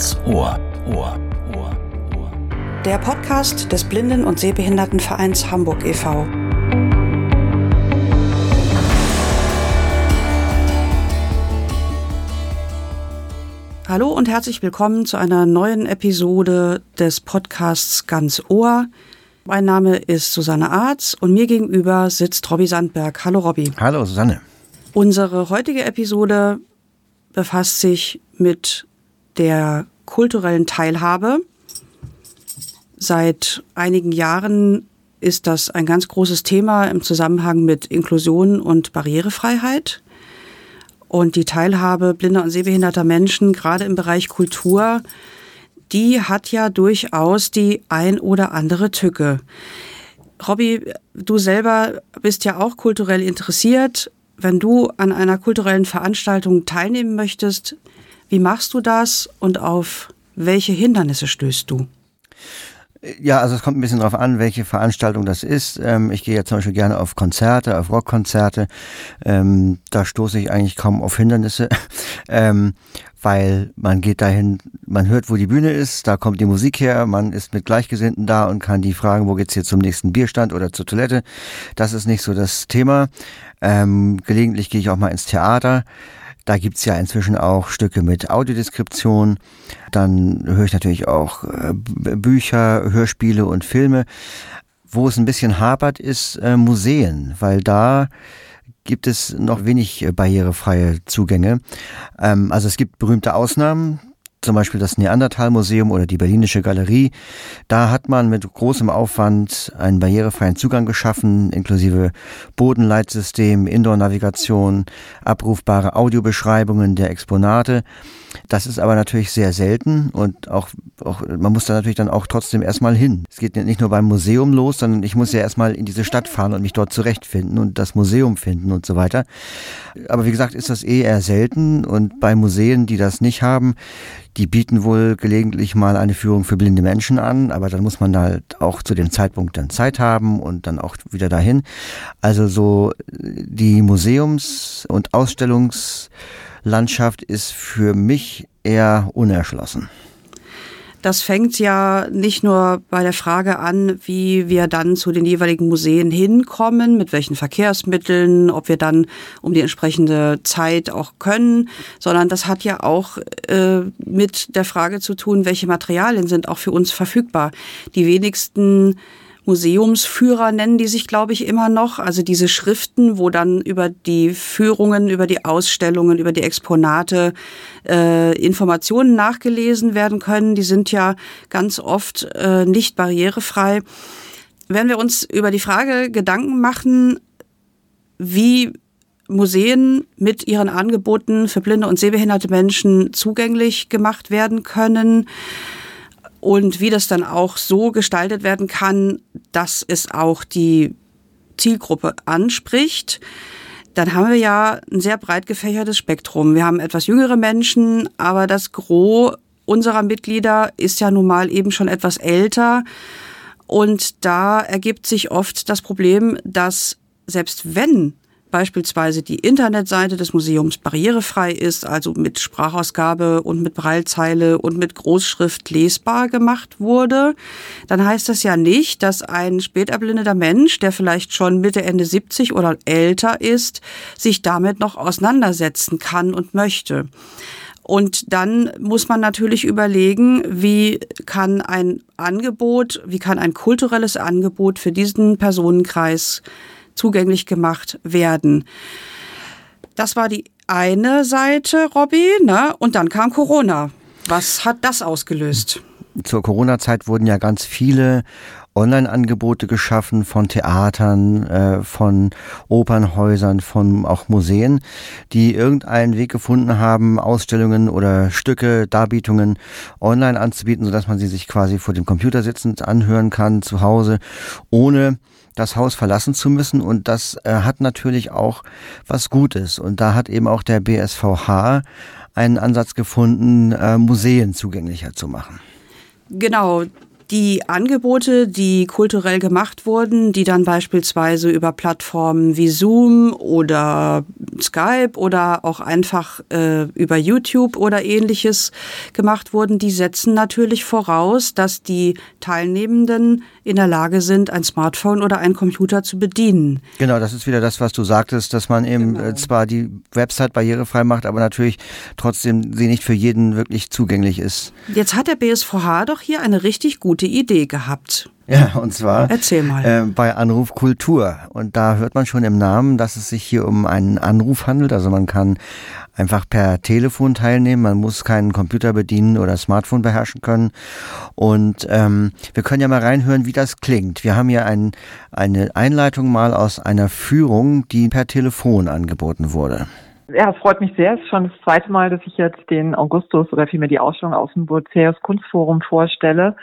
Ganz Ohr. Ohr. Ohr. Ohr. Der Podcast des Blinden- und Sehbehindertenvereins Hamburg e.V. Hallo und herzlich willkommen zu einer neuen Episode des Podcasts Ganz Ohr. Mein Name ist Susanne Arz und mir gegenüber sitzt Robby Sandberg. Hallo Robby. Hallo Susanne. Unsere heutige Episode befasst sich mit der kulturellen Teilhabe. Seit einigen Jahren ist das ein ganz großes Thema im Zusammenhang mit Inklusion und Barrierefreiheit. Und die Teilhabe blinder und sehbehinderter Menschen, gerade im Bereich Kultur, die hat ja durchaus die ein oder andere Tücke. Robby, du selber bist ja auch kulturell interessiert. Wenn du an einer kulturellen Veranstaltung teilnehmen möchtest, wie machst du das und auf welche Hindernisse stößt du? Ja, also es kommt ein bisschen darauf an, welche Veranstaltung das ist. Ähm, ich gehe ja zum Beispiel gerne auf Konzerte, auf Rockkonzerte. Ähm, da stoße ich eigentlich kaum auf Hindernisse, ähm, weil man geht dahin, man hört, wo die Bühne ist, da kommt die Musik her, man ist mit Gleichgesinnten da und kann die fragen, wo geht's hier zum nächsten Bierstand oder zur Toilette. Das ist nicht so das Thema. Ähm, gelegentlich gehe ich auch mal ins Theater. Da gibt's ja inzwischen auch Stücke mit Audiodeskription. Dann höre ich natürlich auch äh, Bücher, Hörspiele und Filme. Wo es ein bisschen hapert, ist äh, Museen, weil da gibt es noch wenig äh, barrierefreie Zugänge. Ähm, also es gibt berühmte Ausnahmen zum Beispiel das Neandertal-Museum oder die Berlinische Galerie. Da hat man mit großem Aufwand einen barrierefreien Zugang geschaffen, inklusive Bodenleitsystem, Indoor-Navigation, abrufbare Audiobeschreibungen der Exponate. Das ist aber natürlich sehr selten und auch, auch man muss da natürlich dann auch trotzdem erstmal hin. Es geht nicht nur beim Museum los, sondern ich muss ja erstmal in diese Stadt fahren und mich dort zurechtfinden und das Museum finden und so weiter. Aber wie gesagt, ist das eh eher selten und bei Museen, die das nicht haben, die bieten wohl gelegentlich mal eine Führung für blinde Menschen an, aber dann muss man halt auch zu dem Zeitpunkt dann Zeit haben und dann auch wieder dahin. Also so die Museums- und Ausstellungslandschaft ist für mich eher unerschlossen. Das fängt ja nicht nur bei der Frage an, wie wir dann zu den jeweiligen Museen hinkommen, mit welchen Verkehrsmitteln, ob wir dann um die entsprechende Zeit auch können, sondern das hat ja auch äh, mit der Frage zu tun, welche Materialien sind auch für uns verfügbar. Die wenigsten Museumsführer nennen die sich, glaube ich, immer noch. Also diese Schriften, wo dann über die Führungen, über die Ausstellungen, über die Exponate äh, Informationen nachgelesen werden können. Die sind ja ganz oft äh, nicht barrierefrei. Wenn wir uns über die Frage Gedanken machen, wie Museen mit ihren Angeboten für blinde und sehbehinderte Menschen zugänglich gemacht werden können, und wie das dann auch so gestaltet werden kann, dass es auch die Zielgruppe anspricht, dann haben wir ja ein sehr breit gefächertes Spektrum. Wir haben etwas jüngere Menschen, aber das Gros unserer Mitglieder ist ja nun mal eben schon etwas älter. Und da ergibt sich oft das Problem, dass selbst wenn beispielsweise die Internetseite des Museums barrierefrei ist, also mit Sprachausgabe und mit Breilzeile und mit Großschrift lesbar gemacht wurde, dann heißt das ja nicht, dass ein späterblindeter Mensch, der vielleicht schon Mitte, Ende 70 oder älter ist, sich damit noch auseinandersetzen kann und möchte. Und dann muss man natürlich überlegen, wie kann ein Angebot, wie kann ein kulturelles Angebot für diesen Personenkreis zugänglich gemacht werden. Das war die eine Seite, Robby, ne? Und dann kam Corona. Was hat das ausgelöst? Zur Corona-Zeit wurden ja ganz viele Online-Angebote geschaffen von Theatern, äh, von Opernhäusern, von auch Museen, die irgendeinen Weg gefunden haben, Ausstellungen oder Stücke, Darbietungen online anzubieten, sodass man sie sich quasi vor dem Computer sitzend anhören kann zu Hause, ohne das Haus verlassen zu müssen. Und das äh, hat natürlich auch was Gutes. Und da hat eben auch der BSVH einen Ansatz gefunden, äh, Museen zugänglicher zu machen. Genau. Die Angebote, die kulturell gemacht wurden, die dann beispielsweise über Plattformen wie Zoom oder Skype oder auch einfach äh, über YouTube oder ähnliches gemacht wurden, die setzen natürlich voraus, dass die Teilnehmenden in der Lage sind, ein Smartphone oder einen Computer zu bedienen. Genau, das ist wieder das, was du sagtest, dass man eben genau. Äh, zwar die Website barrierefrei macht, aber natürlich trotzdem sie nicht für jeden wirklich zugänglich ist. Jetzt hat der BSVH doch hier eine richtig gute Idee gehabt. Ja, und zwar Erzähl mal. Äh, bei Anruf Kultur. Und da hört man schon im Namen, dass es sich hier um einen Anruf handelt. Also man kann einfach per Telefon teilnehmen. Man muss keinen Computer bedienen oder Smartphone beherrschen können. Und ähm, wir können ja mal reinhören, wie das klingt. Wir haben hier ein, eine Einleitung mal aus einer Führung, die per Telefon angeboten wurde. Ja, es freut mich sehr. Es ist schon das zweite Mal, dass ich jetzt den Augustus oder vielmehr die Ausstellung aus dem Boceus Kunstforum vorstelle,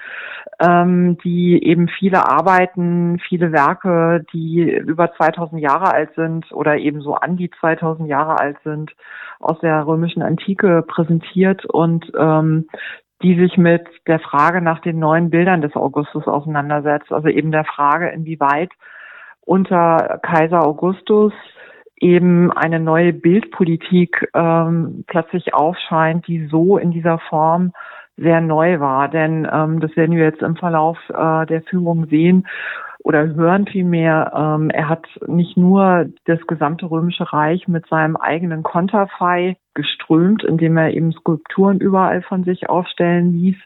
ähm, die eben viele Arbeiten, viele Werke, die über 2000 Jahre alt sind oder eben so an die 2000 Jahre alt sind, aus der römischen Antike präsentiert und ähm, die sich mit der Frage nach den neuen Bildern des Augustus auseinandersetzt. Also eben der Frage, inwieweit unter Kaiser Augustus eben eine neue Bildpolitik ähm, plötzlich aufscheint, die so in dieser Form sehr neu war. Denn ähm, das werden wir jetzt im Verlauf äh, der Führung sehen oder hören vielmehr. Ähm, er hat nicht nur das gesamte Römische Reich mit seinem eigenen Konterfei geströmt, indem er eben Skulpturen überall von sich aufstellen ließ,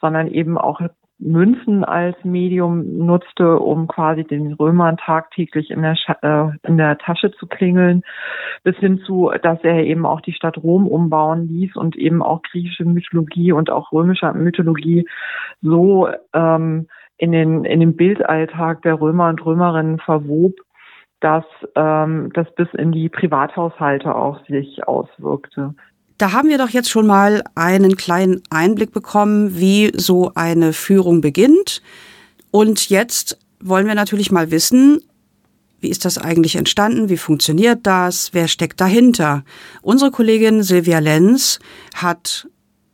sondern eben auch Münzen als Medium nutzte, um quasi den Römern tagtäglich in der, äh, in der Tasche zu klingeln, bis hin zu, dass er eben auch die Stadt Rom umbauen ließ und eben auch griechische Mythologie und auch römische Mythologie so ähm, in den in den Bildalltag der Römer und Römerinnen verwob, dass ähm, das bis in die Privathaushalte auch sich auswirkte. Da haben wir doch jetzt schon mal einen kleinen Einblick bekommen, wie so eine Führung beginnt. Und jetzt wollen wir natürlich mal wissen, wie ist das eigentlich entstanden? Wie funktioniert das? Wer steckt dahinter? Unsere Kollegin Silvia Lenz hat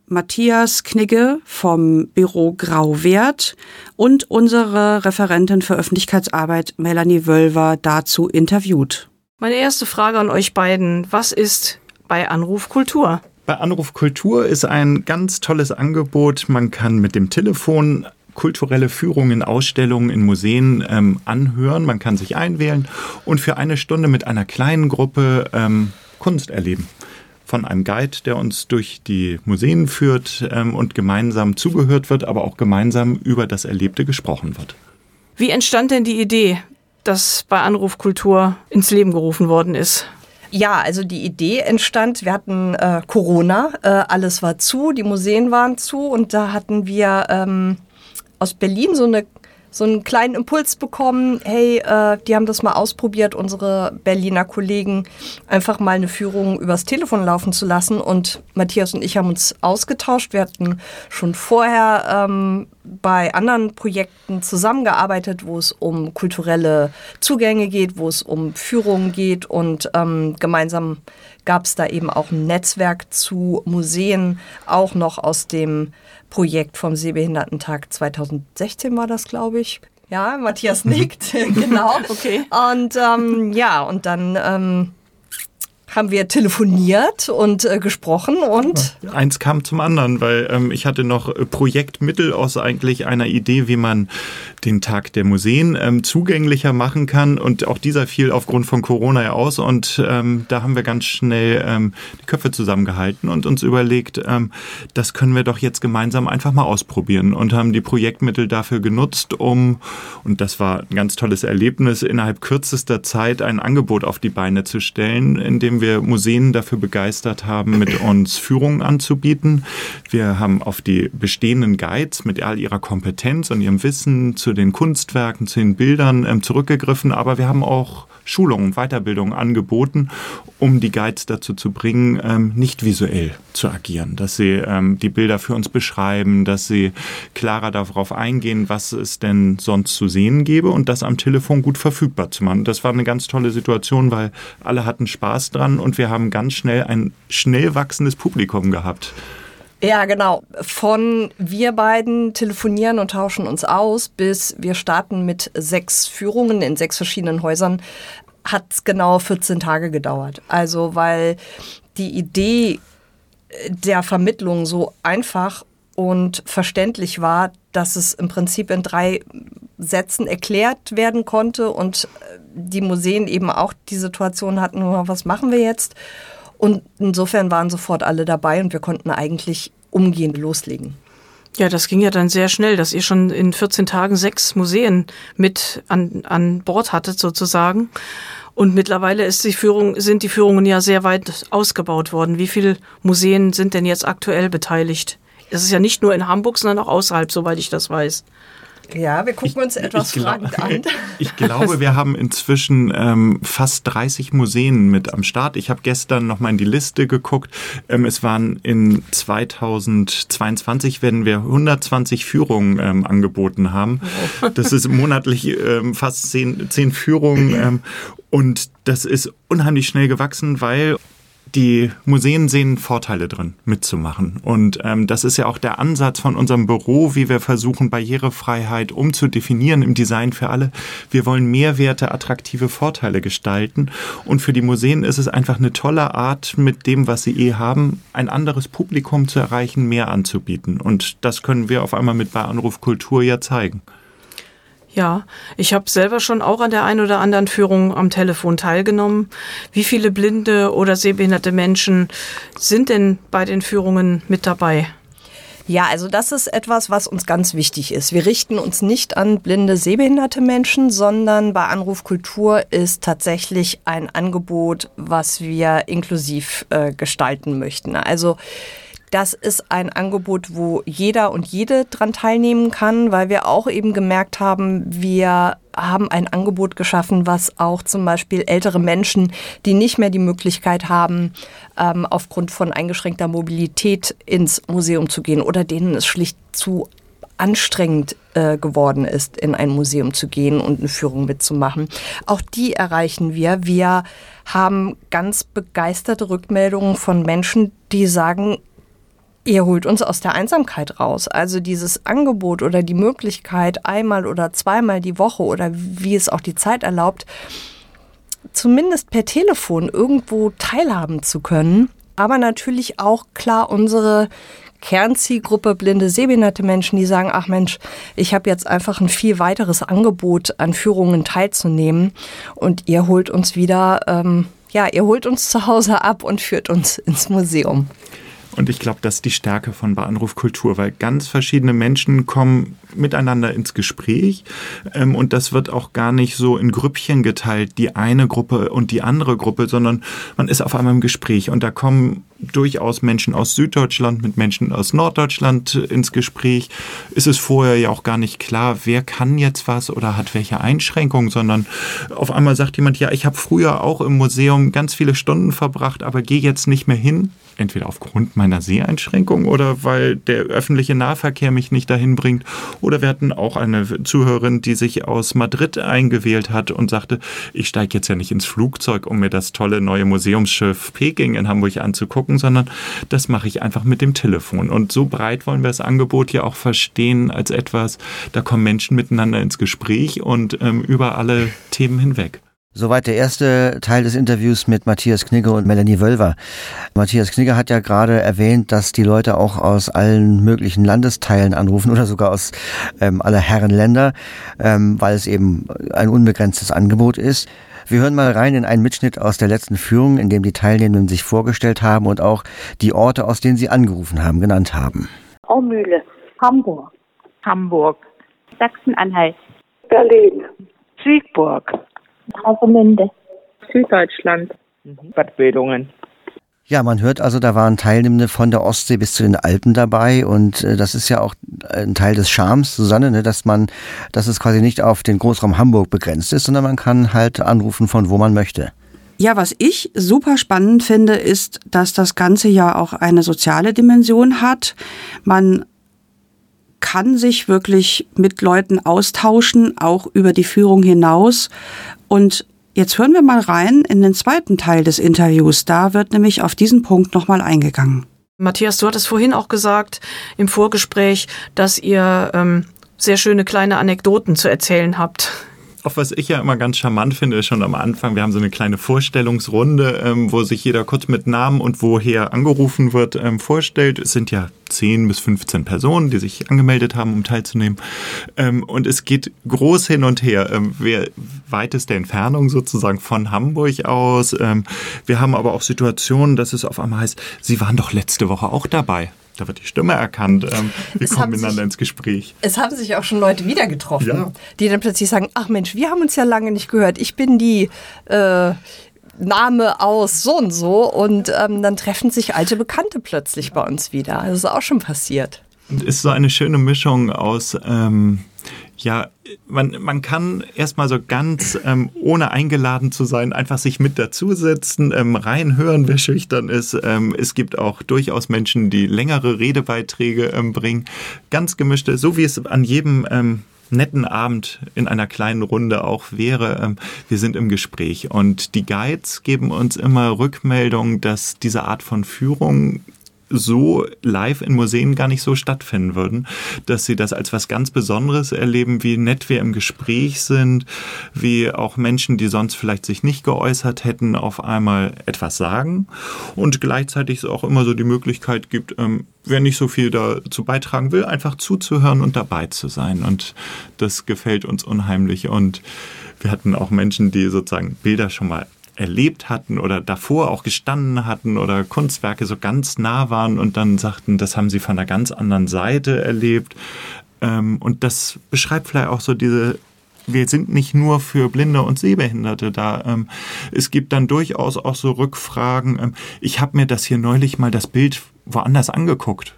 Matthias Knigge vom Büro Grauwert und unsere Referentin für Öffentlichkeitsarbeit Melanie Wölver dazu interviewt. Meine erste Frage an euch beiden. Was ist bei Anruf Kultur? Bei Anruf Kultur ist ein ganz tolles Angebot. Man kann mit dem Telefon kulturelle Führungen, Ausstellungen in Museen ähm, anhören. Man kann sich einwählen und für eine Stunde mit einer kleinen Gruppe ähm, Kunst erleben. Von einem Guide, der uns durch die Museen führt ähm, und gemeinsam zugehört wird, aber auch gemeinsam über das Erlebte gesprochen wird. Wie entstand denn die Idee, dass bei Anruf Kultur ins Leben gerufen worden ist? Ja, also die Idee entstand, wir hatten äh, Corona, äh, alles war zu, die Museen waren zu und da hatten wir ähm, aus Berlin so eine so einen kleinen Impuls bekommen, hey, äh, die haben das mal ausprobiert, unsere Berliner Kollegen, einfach mal eine Führung übers Telefon laufen zu lassen. Und Matthias und ich haben uns ausgetauscht. Wir hatten schon vorher ähm, bei anderen Projekten zusammengearbeitet, wo es um kulturelle Zugänge geht, wo es um Führungen geht. Und ähm, gemeinsam gab es da eben auch ein Netzwerk zu Museen, auch noch aus dem Projekt vom Sehbehindertentag 2016 war das, glaube ich. Ja, Matthias nickt, genau. Okay. Und ähm, ja, und dann ähm, haben wir telefoniert und äh, gesprochen und eins kam zum anderen, weil ähm, ich hatte noch äh, Projektmittel aus eigentlich einer Idee, wie man den Tag der Museen ähm, zugänglicher machen kann. Und auch dieser fiel aufgrund von Corona ja aus. Und ähm, da haben wir ganz schnell ähm, die Köpfe zusammengehalten und uns überlegt, ähm, das können wir doch jetzt gemeinsam einfach mal ausprobieren. Und haben die Projektmittel dafür genutzt, um und das war ein ganz tolles Erlebnis innerhalb kürzester Zeit ein Angebot auf die Beine zu stellen, in dem wir Museen dafür begeistert haben, mit uns Führungen anzubieten. Wir haben auf die bestehenden Guides mit all ihrer Kompetenz und ihrem Wissen zu den Kunstwerken, zu den Bildern ähm, zurückgegriffen, aber wir haben auch Schulungen, Weiterbildungen angeboten, um die Guides dazu zu bringen, ähm, nicht visuell zu agieren, dass sie ähm, die Bilder für uns beschreiben, dass sie klarer darauf eingehen, was es denn sonst zu sehen gäbe und das am Telefon gut verfügbar zu machen. Das war eine ganz tolle Situation, weil alle hatten Spaß dran und wir haben ganz schnell ein schnell wachsendes Publikum gehabt. Ja, genau. Von wir beiden telefonieren und tauschen uns aus, bis wir starten mit sechs Führungen in sechs verschiedenen Häusern, hat genau 14 Tage gedauert. Also weil die Idee der Vermittlung so einfach und verständlich war, dass es im Prinzip in drei Sätzen erklärt werden konnte und die Museen eben auch die Situation hatten, was machen wir jetzt? Und insofern waren sofort alle dabei und wir konnten eigentlich umgehend loslegen. Ja, das ging ja dann sehr schnell, dass ihr schon in 14 Tagen sechs Museen mit an, an Bord hattet sozusagen. Und mittlerweile ist die Führung, sind die Führungen ja sehr weit ausgebaut worden. Wie viele Museen sind denn jetzt aktuell beteiligt? Das ist ja nicht nur in Hamburg, sondern auch außerhalb, soweit ich das weiß. Ja, wir gucken uns etwas ich fragend an. Ich glaube, wir haben inzwischen ähm, fast 30 Museen mit am Start. Ich habe gestern noch mal in die Liste geguckt. Ähm, es waren in 2022 werden wir 120 Führungen ähm, angeboten haben. Oh. Das ist monatlich ähm, fast zehn, zehn Führungen. Ähm, und das ist unheimlich schnell gewachsen, weil die Museen sehen Vorteile drin, mitzumachen. Und ähm, das ist ja auch der Ansatz von unserem Büro, wie wir versuchen, Barrierefreiheit umzudefinieren im Design für alle. Wir wollen Mehrwerte, attraktive Vorteile gestalten. Und für die Museen ist es einfach eine tolle Art, mit dem, was sie eh haben, ein anderes Publikum zu erreichen, mehr anzubieten. Und das können wir auf einmal mit bei Anruf Kultur ja zeigen. Ja, ich habe selber schon auch an der einen oder anderen Führung am Telefon teilgenommen. Wie viele blinde oder sehbehinderte Menschen sind denn bei den Führungen mit dabei? Ja, also das ist etwas, was uns ganz wichtig ist. Wir richten uns nicht an blinde, sehbehinderte Menschen, sondern bei Anruf Kultur ist tatsächlich ein Angebot, was wir inklusiv äh, gestalten möchten. Also das ist ein Angebot, wo jeder und jede dran teilnehmen kann, weil wir auch eben gemerkt haben, wir haben ein Angebot geschaffen, was auch zum Beispiel ältere Menschen, die nicht mehr die Möglichkeit haben, ähm, aufgrund von eingeschränkter Mobilität ins Museum zu gehen oder denen es schlicht zu anstrengend äh, geworden ist, in ein Museum zu gehen und eine Führung mitzumachen. Auch die erreichen wir. Wir haben ganz begeisterte Rückmeldungen von Menschen, die sagen, Ihr holt uns aus der Einsamkeit raus. Also dieses Angebot oder die Möglichkeit, einmal oder zweimal die Woche oder wie es auch die Zeit erlaubt, zumindest per Telefon irgendwo teilhaben zu können. Aber natürlich auch klar unsere Kernzielgruppe blinde, sehbehinderte Menschen, die sagen, ach Mensch, ich habe jetzt einfach ein viel weiteres Angebot an Führungen teilzunehmen und ihr holt uns wieder, ähm, ja, ihr holt uns zu Hause ab und führt uns ins Museum. Und ich glaube, das ist die Stärke von Bahnrufkultur, weil ganz verschiedene Menschen kommen miteinander ins Gespräch ähm, und das wird auch gar nicht so in Grüppchen geteilt, die eine Gruppe und die andere Gruppe, sondern man ist auf einmal im Gespräch. Und da kommen durchaus Menschen aus Süddeutschland mit Menschen aus Norddeutschland ins Gespräch. Ist es vorher ja auch gar nicht klar, wer kann jetzt was oder hat welche Einschränkungen, sondern auf einmal sagt jemand, ja, ich habe früher auch im Museum ganz viele Stunden verbracht, aber gehe jetzt nicht mehr hin, entweder aufgrund meiner Seheinschränkung oder weil der öffentliche Nahverkehr mich nicht dahin bringt. Oder wir hatten auch eine Zuhörerin, die sich aus Madrid eingewählt hat und sagte, ich steige jetzt ja nicht ins Flugzeug, um mir das tolle neue Museumsschiff Peking in Hamburg anzugucken, sondern das mache ich einfach mit dem Telefon. Und so breit wollen wir das Angebot ja auch verstehen als etwas, da kommen Menschen miteinander ins Gespräch und ähm, über alle Themen hinweg. Soweit der erste Teil des Interviews mit Matthias Knigge und Melanie Wölver. Matthias Knigge hat ja gerade erwähnt, dass die Leute auch aus allen möglichen Landesteilen anrufen oder sogar aus ähm, aller Herren Länder, ähm, weil es eben ein unbegrenztes Angebot ist. Wir hören mal rein in einen Mitschnitt aus der letzten Führung, in dem die Teilnehmenden sich vorgestellt haben und auch die Orte, aus denen sie angerufen haben, genannt haben. Aumühle, Hamburg, Hamburg, Sachsen-Anhalt, Berlin, Siegburg, Travemünde, Süddeutschland, mhm. Bad Bödungen. Ja, man hört also, da waren Teilnehmende von der Ostsee bis zu den Alpen dabei und äh, das ist ja auch ein Teil des Charmes, Susanne, ne, dass man, dass es quasi nicht auf den Großraum Hamburg begrenzt ist, sondern man kann halt anrufen von wo man möchte. Ja, was ich super spannend finde, ist, dass das Ganze ja auch eine soziale Dimension hat. Man kann sich wirklich mit Leuten austauschen, auch über die Führung hinaus. Und jetzt hören wir mal rein in den zweiten Teil des Interviews. Da wird nämlich auf diesen Punkt nochmal eingegangen. Matthias, du hattest vorhin auch gesagt im Vorgespräch, dass ihr ähm, sehr schöne kleine Anekdoten zu erzählen habt. Auch was ich ja immer ganz charmant finde, ist schon am Anfang, wir haben so eine kleine Vorstellungsrunde, ähm, wo sich jeder kurz mit Namen und woher angerufen wird ähm, vorstellt. Es sind ja 10 bis 15 Personen, die sich angemeldet haben, um teilzunehmen. Ähm, und es geht groß hin und her. Ähm, wer weiteste Entfernung sozusagen von Hamburg aus. Ähm, wir haben aber auch Situationen, dass es auf einmal heißt, Sie waren doch letzte Woche auch dabei da wird die Stimme erkannt. Ähm, wir es kommen miteinander sich, ins Gespräch. Es haben sich auch schon Leute wieder getroffen, ja. die dann plötzlich sagen, ach Mensch, wir haben uns ja lange nicht gehört. Ich bin die äh, Name aus so und so. Und ähm, dann treffen sich alte Bekannte plötzlich bei uns wieder. Das ist auch schon passiert. Und ist so eine schöne Mischung aus ähm, ja, man, man kann erstmal so ganz, ähm, ohne eingeladen zu sein, einfach sich mit dazusetzen, ähm, reinhören, wer schüchtern ist. Ähm, es gibt auch durchaus Menschen, die längere Redebeiträge ähm, bringen. Ganz gemischte, so wie es an jedem ähm, netten Abend in einer kleinen Runde auch wäre. Ähm, wir sind im Gespräch und die Guides geben uns immer Rückmeldung, dass diese Art von Führung so live in Museen gar nicht so stattfinden würden, dass sie das als was ganz Besonderes erleben, wie nett wir im Gespräch sind, wie auch Menschen, die sonst vielleicht sich nicht geäußert hätten, auf einmal etwas sagen und gleichzeitig es auch immer so die Möglichkeit gibt, ähm, wer nicht so viel dazu beitragen will, einfach zuzuhören und dabei zu sein. Und das gefällt uns unheimlich. Und wir hatten auch Menschen, die sozusagen Bilder schon mal erlebt hatten oder davor auch gestanden hatten oder Kunstwerke so ganz nah waren und dann sagten, das haben sie von einer ganz anderen Seite erlebt. Ähm, und das beschreibt vielleicht auch so diese wir sind nicht nur für Blinde und Sehbehinderte da. Ähm, es gibt dann durchaus auch so Rückfragen. Ähm, ich habe mir das hier neulich mal das Bild woanders angeguckt.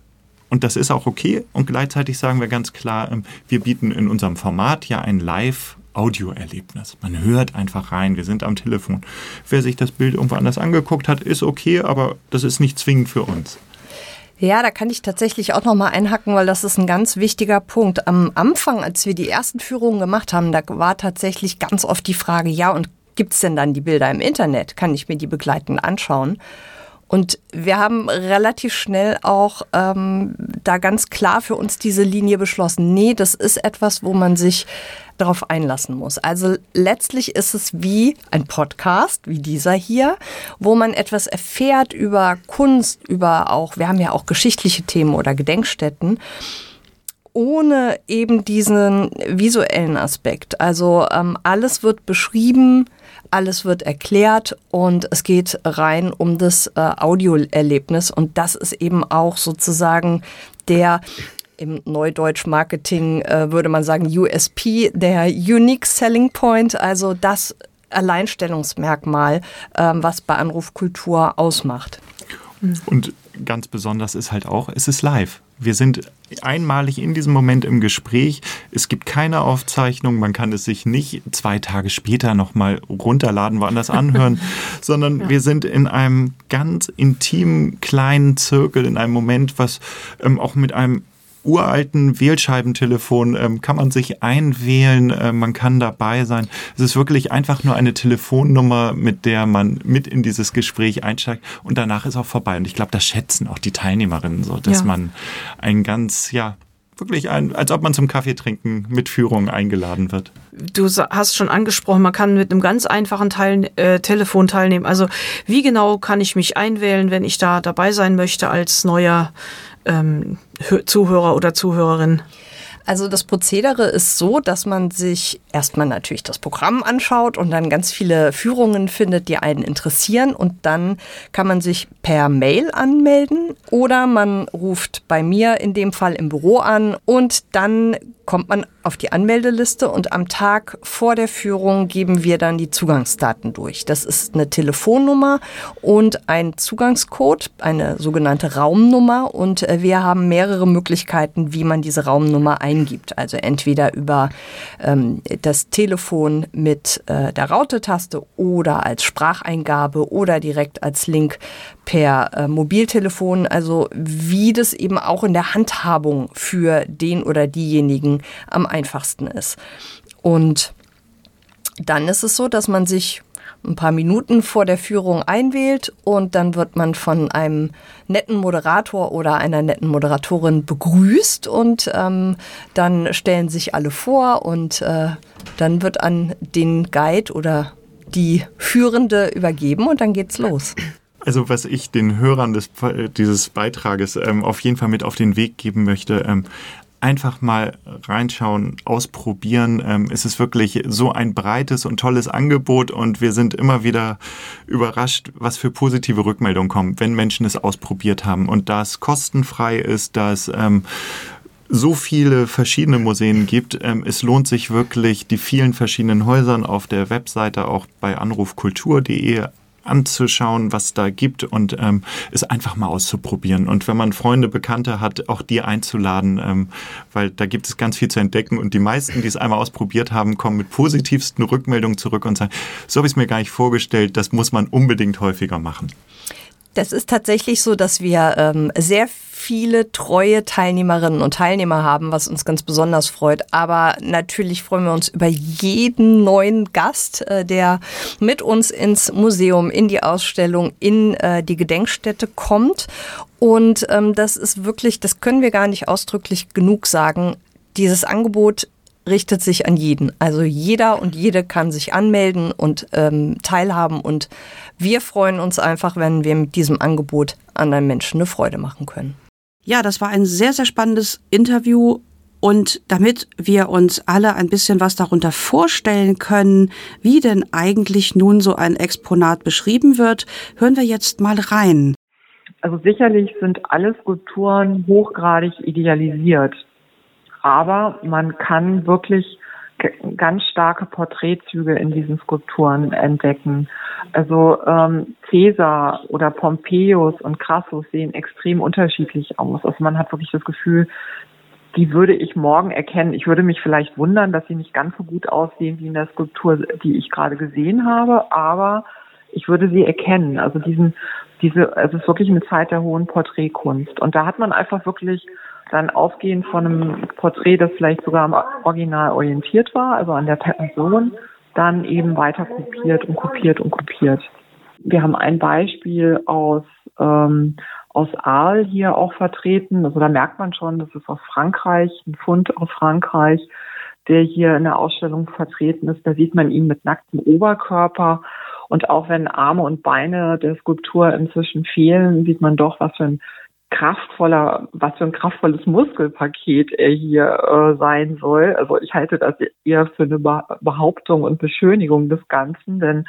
Und das ist auch okay. Und gleichzeitig sagen wir ganz klar, wir bieten in unserem Format ja ein Live Audioerlebnis. Man hört einfach rein, wir sind am Telefon. Wer sich das Bild irgendwo anders angeguckt hat, ist okay, aber das ist nicht zwingend für uns. Ja, da kann ich tatsächlich auch noch mal einhacken, weil das ist ein ganz wichtiger Punkt. Am Anfang, als wir die ersten Führungen gemacht haben, da war tatsächlich ganz oft die Frage, ja, und gibt es denn dann die Bilder im Internet? Kann ich mir die begleitend anschauen? Und wir haben relativ schnell auch ähm, da ganz klar für uns diese Linie beschlossen. Nee, das ist etwas, wo man sich darauf einlassen muss. Also letztlich ist es wie ein Podcast, wie dieser hier, wo man etwas erfährt über Kunst, über auch, wir haben ja auch geschichtliche Themen oder Gedenkstätten ohne eben diesen visuellen Aspekt. Also ähm, alles wird beschrieben, alles wird erklärt und es geht rein um das äh, Audioerlebnis und das ist eben auch sozusagen der im Neudeutsch-Marketing äh, würde man sagen USP, der Unique Selling Point, also das Alleinstellungsmerkmal, äh, was bei Anrufkultur ausmacht. Und ganz besonders ist halt auch, es ist live. Wir sind einmalig in diesem Moment im Gespräch. Es gibt keine Aufzeichnung. Man kann es sich nicht zwei Tage später nochmal runterladen, woanders anhören, sondern ja. wir sind in einem ganz intimen kleinen Zirkel, in einem Moment, was ähm, auch mit einem uralten Wählscheibentelefon ähm, kann man sich einwählen, äh, man kann dabei sein. Es ist wirklich einfach nur eine Telefonnummer, mit der man mit in dieses Gespräch einsteigt und danach ist auch vorbei. Und ich glaube, das schätzen auch die Teilnehmerinnen so, dass ja. man ein ganz, ja, wirklich ein, als ob man zum Kaffee trinken mit Führung eingeladen wird. Du hast schon angesprochen, man kann mit einem ganz einfachen Teil, äh, Telefon teilnehmen. Also wie genau kann ich mich einwählen, wenn ich da dabei sein möchte als neuer ähm, Zuhörer oder Zuhörerin? Also das Prozedere ist so, dass man sich erstmal natürlich das Programm anschaut und dann ganz viele Führungen findet, die einen interessieren und dann kann man sich per Mail anmelden oder man ruft bei mir in dem Fall im Büro an und dann kommt man auf die Anmeldeliste und am Tag vor der Führung geben wir dann die Zugangsdaten durch. Das ist eine Telefonnummer und ein Zugangscode, eine sogenannte Raumnummer und äh, wir haben mehrere Möglichkeiten, wie man diese Raumnummer eingibt. Also entweder über ähm, das Telefon mit äh, der Raute-Taste oder als Spracheingabe oder direkt als Link per äh, Mobiltelefon. Also wie das eben auch in der Handhabung für den oder diejenigen am einfachsten ist. Und dann ist es so, dass man sich ein paar Minuten vor der Führung einwählt und dann wird man von einem netten Moderator oder einer netten Moderatorin begrüßt und ähm, dann stellen sich alle vor und äh, dann wird an den Guide oder die Führende übergeben und dann geht's los. Also was ich den Hörern des, dieses Beitrages ähm, auf jeden Fall mit auf den Weg geben möchte, ähm, einfach mal reinschauen, ausprobieren. Ähm, es ist wirklich so ein breites und tolles Angebot und wir sind immer wieder überrascht, was für positive Rückmeldungen kommen, wenn Menschen es ausprobiert haben. Und da es kostenfrei ist, da es ähm, so viele verschiedene Museen gibt. Ähm, es lohnt sich wirklich, die vielen verschiedenen Häusern auf der Webseite, auch bei anrufkultur.de anzuschauen, was da gibt und ähm, es einfach mal auszuprobieren. Und wenn man Freunde, Bekannte hat, auch die einzuladen, ähm, weil da gibt es ganz viel zu entdecken. Und die meisten, die es einmal ausprobiert haben, kommen mit positivsten Rückmeldungen zurück und sagen, so habe ich es mir gar nicht vorgestellt, das muss man unbedingt häufiger machen. Das ist tatsächlich so, dass wir ähm, sehr viele treue Teilnehmerinnen und Teilnehmer haben, was uns ganz besonders freut. Aber natürlich freuen wir uns über jeden neuen Gast, äh, der mit uns ins Museum, in die Ausstellung, in äh, die Gedenkstätte kommt. Und ähm, das ist wirklich, das können wir gar nicht ausdrücklich genug sagen. Dieses Angebot richtet sich an jeden. Also jeder und jede kann sich anmelden und ähm, teilhaben. Und wir freuen uns einfach, wenn wir mit diesem Angebot anderen Menschen eine Freude machen können. Ja, das war ein sehr, sehr spannendes Interview. Und damit wir uns alle ein bisschen was darunter vorstellen können, wie denn eigentlich nun so ein Exponat beschrieben wird, hören wir jetzt mal rein. Also sicherlich sind alle Skulpturen hochgradig idealisiert aber man kann wirklich ganz starke Porträtzüge in diesen Skulpturen entdecken. Also ähm, Caesar oder Pompeius und Crassus sehen extrem unterschiedlich aus. Also man hat wirklich das Gefühl, die würde ich morgen erkennen. Ich würde mich vielleicht wundern, dass sie nicht ganz so gut aussehen wie in der Skulptur, die ich gerade gesehen habe, aber ich würde sie erkennen. Also diesen, diese, es ist wirklich eine Zeit der hohen Porträtkunst. Und da hat man einfach wirklich dann ausgehend von einem Porträt, das vielleicht sogar am Original orientiert war, also an der Person, dann eben weiter kopiert und kopiert und kopiert. Wir haben ein Beispiel aus, ähm, aus Aal hier auch vertreten. Also da merkt man schon, das ist aus Frankreich, ein Fund aus Frankreich, der hier in der Ausstellung vertreten ist. Da sieht man ihn mit nacktem Oberkörper. Und auch wenn Arme und Beine der Skulptur inzwischen fehlen, sieht man doch, was für ein kraftvoller, was für ein kraftvolles Muskelpaket er hier äh, sein soll. Also ich halte das eher für eine Behauptung und Beschönigung des Ganzen, denn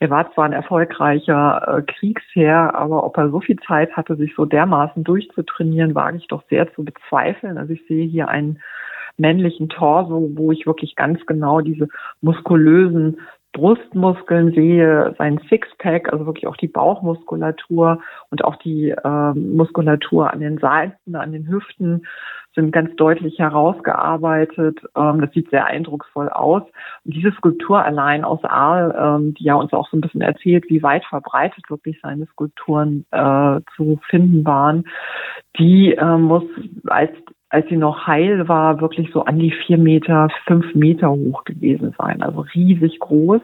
er war zwar ein erfolgreicher äh, Kriegsherr, aber ob er so viel Zeit hatte, sich so dermaßen durchzutrainieren, wage ich doch sehr zu bezweifeln. Also ich sehe hier einen männlichen Torso, wo ich wirklich ganz genau diese muskulösen Brustmuskeln sehe, sein Sixpack, also wirklich auch die Bauchmuskulatur und auch die äh, Muskulatur an den Seiten, an den Hüften sind ganz deutlich herausgearbeitet. Ähm, das sieht sehr eindrucksvoll aus. Und diese Skulptur allein aus Aal, ähm, die ja uns auch so ein bisschen erzählt, wie weit verbreitet wirklich seine Skulpturen äh, zu finden waren, die äh, muss als als sie noch heil war, wirklich so an die vier Meter, fünf Meter hoch gewesen sein, also riesig groß.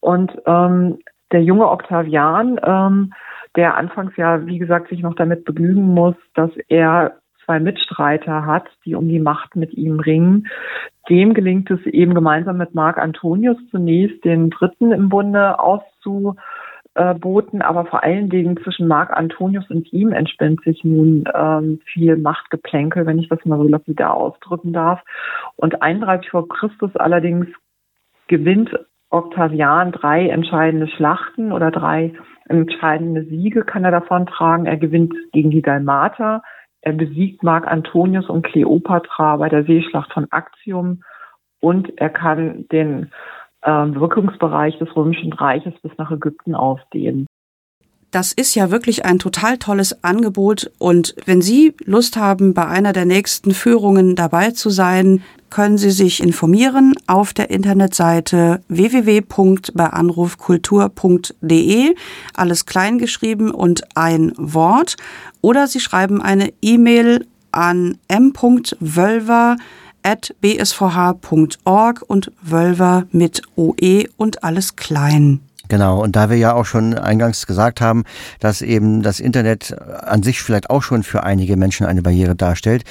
Und ähm, der junge Octavian, ähm, der anfangs ja, wie gesagt, sich noch damit begnügen muss, dass er zwei Mitstreiter hat, die um die Macht mit ihm ringen. Dem gelingt es eben gemeinsam mit Marc Antonius zunächst, den Dritten im Bunde auszu äh, boten, aber vor allen Dingen zwischen Marc Antonius und ihm entspinnt sich nun ähm, viel Machtgeplänkel, wenn ich das mal so lapidar ausdrücken darf. Und 31 vor Christus allerdings gewinnt Octavian drei entscheidende Schlachten oder drei entscheidende Siege kann er davon tragen. Er gewinnt gegen die Dalmater, er besiegt Marc Antonius und Kleopatra bei der Seeschlacht von Actium und er kann den Wirkungsbereich des Römischen Reiches bis nach Ägypten ausdehnen. Das ist ja wirklich ein total tolles Angebot. Und wenn Sie Lust haben, bei einer der nächsten Führungen dabei zu sein, können Sie sich informieren auf der Internetseite www.beianrufkultur.de, alles klein geschrieben und ein Wort, oder Sie schreiben eine E-Mail an m.wölver at bsvh.org und Wölver mit OE und alles klein. Genau, und da wir ja auch schon eingangs gesagt haben, dass eben das Internet an sich vielleicht auch schon für einige Menschen eine Barriere darstellt,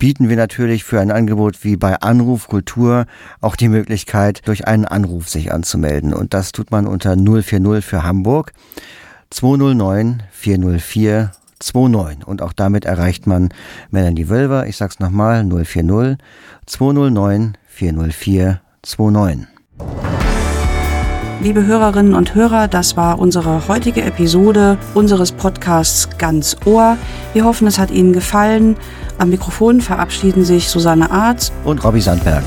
bieten wir natürlich für ein Angebot wie bei Anruf Kultur auch die Möglichkeit, durch einen Anruf sich anzumelden. Und das tut man unter 040 für Hamburg 209 404 29. Und auch damit erreicht man Melanie Wölver. Ich sag's nochmal, 040 209 404 29. Liebe Hörerinnen und Hörer, das war unsere heutige Episode unseres Podcasts Ganz Ohr. Wir hoffen, es hat Ihnen gefallen. Am Mikrofon verabschieden sich Susanne Arzt und Robbie Sandberg.